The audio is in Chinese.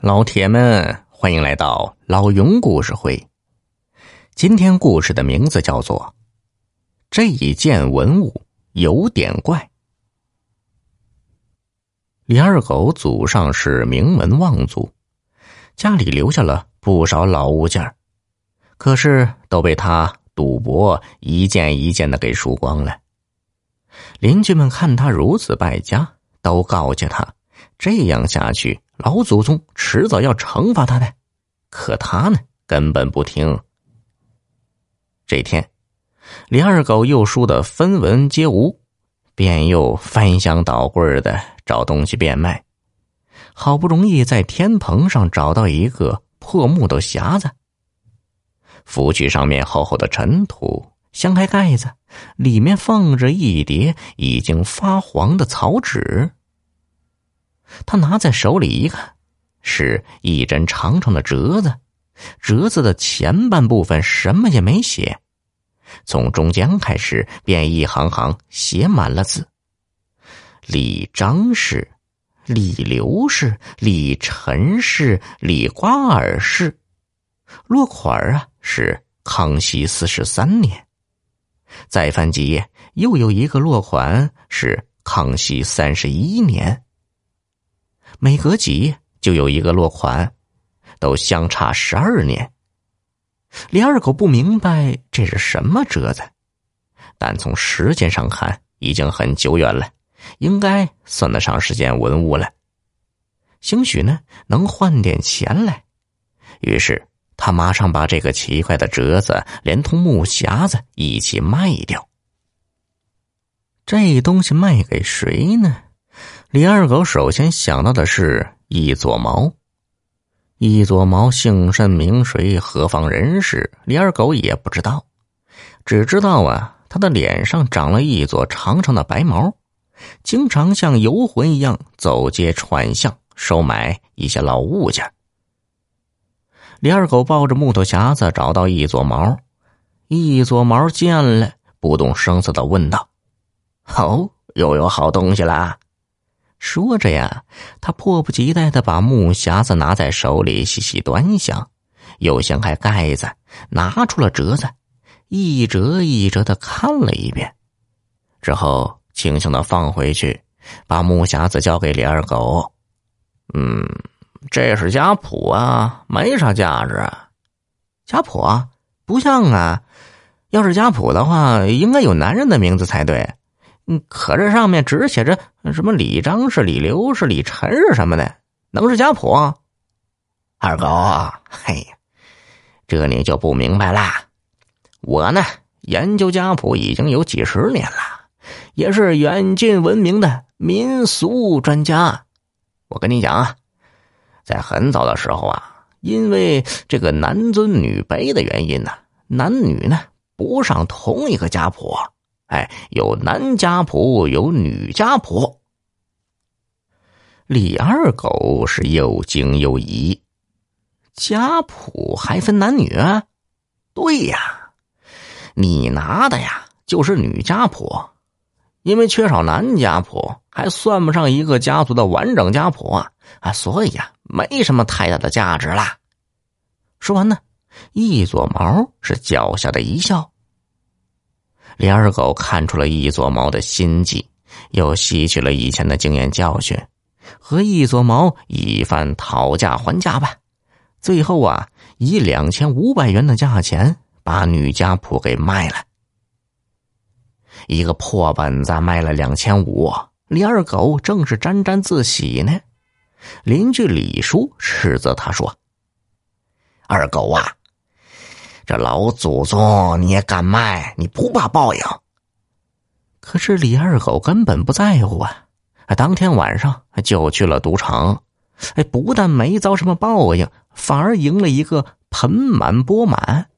老铁们，欢迎来到老云故事会。今天故事的名字叫做《这一件文物有点怪》。李二狗祖上是名门望族，家里留下了不少老物件可是都被他赌博一件一件的给输光了。邻居们看他如此败家，都告诫他。这样下去，老祖宗迟早要惩罚他的。可他呢，根本不听。这天，李二狗又输得分文皆无，便又翻箱倒柜的找东西变卖。好不容易在天棚上找到一个破木头匣子，拂去上面厚厚的尘土，掀开盖子，里面放着一叠已经发黄的草纸。他拿在手里一看，是一针长长的折子，折子的前半部分什么也没写，从中间开始便一行行写满了字：李张氏、李刘氏、李陈氏、李瓜尔氏。落款啊是康熙四十三年。再翻几页，又有一个落款是康熙三十一年。每隔几页就有一个落款，都相差十二年。李二狗不明白这是什么折子，但从时间上看已经很久远了，应该算得上是件文物了。兴许呢能换点钱来，于是他马上把这个奇怪的折子连同木匣子一起卖掉。这东西卖给谁呢？李二狗首先想到的是一撮毛，一撮毛姓甚名谁，何方人士？李二狗也不知道，只知道啊，他的脸上长了一撮长长的白毛，经常像游魂一样走街串巷收买一些老物件。李二狗抱着木头匣子找到一撮毛，一撮毛见了，不动声色的问道：“哦，又有好东西啦！”说着呀，他迫不及待的把木匣子拿在手里细细端详，又掀开盖子，拿出了折子，一折一折的看了一遍，之后轻轻的放回去，把木匣子交给李二狗。嗯，这是家谱啊，没啥价值。家谱啊，不像啊，要是家谱的话，应该有男人的名字才对。可这上面只写着什么李张是李刘是李陈是什么的，能是家谱？二狗，嘿，这你就不明白啦。我呢，研究家谱已经有几十年了，也是远近闻名的民俗专家。我跟你讲啊，在很早的时候啊，因为这个男尊女卑的原因呢，男女呢不上同一个家谱。哎，有男家谱，有女家谱。李二狗是又惊又疑，家谱还分男女？对呀，你拿的呀就是女家谱，因为缺少男家谱，还算不上一个家族的完整家谱啊，啊，所以呀，没什么太大的价值啦。说完呢，一撮毛是脚下的一笑。李二狗看出了一撮毛的心计，又吸取了以前的经验教训，和一撮毛一番讨价还价吧。最后啊，以两千五百元的价钱把女家谱给卖了。一个破本子卖了两千五，李二狗正是沾沾自喜呢。邻居李叔斥责他说：“二狗啊！”这老祖宗你也敢卖？你不怕报应？可是李二狗根本不在乎啊！当天晚上就去了赌场，哎，不但没遭什么报应，反而赢了一个盆满钵满。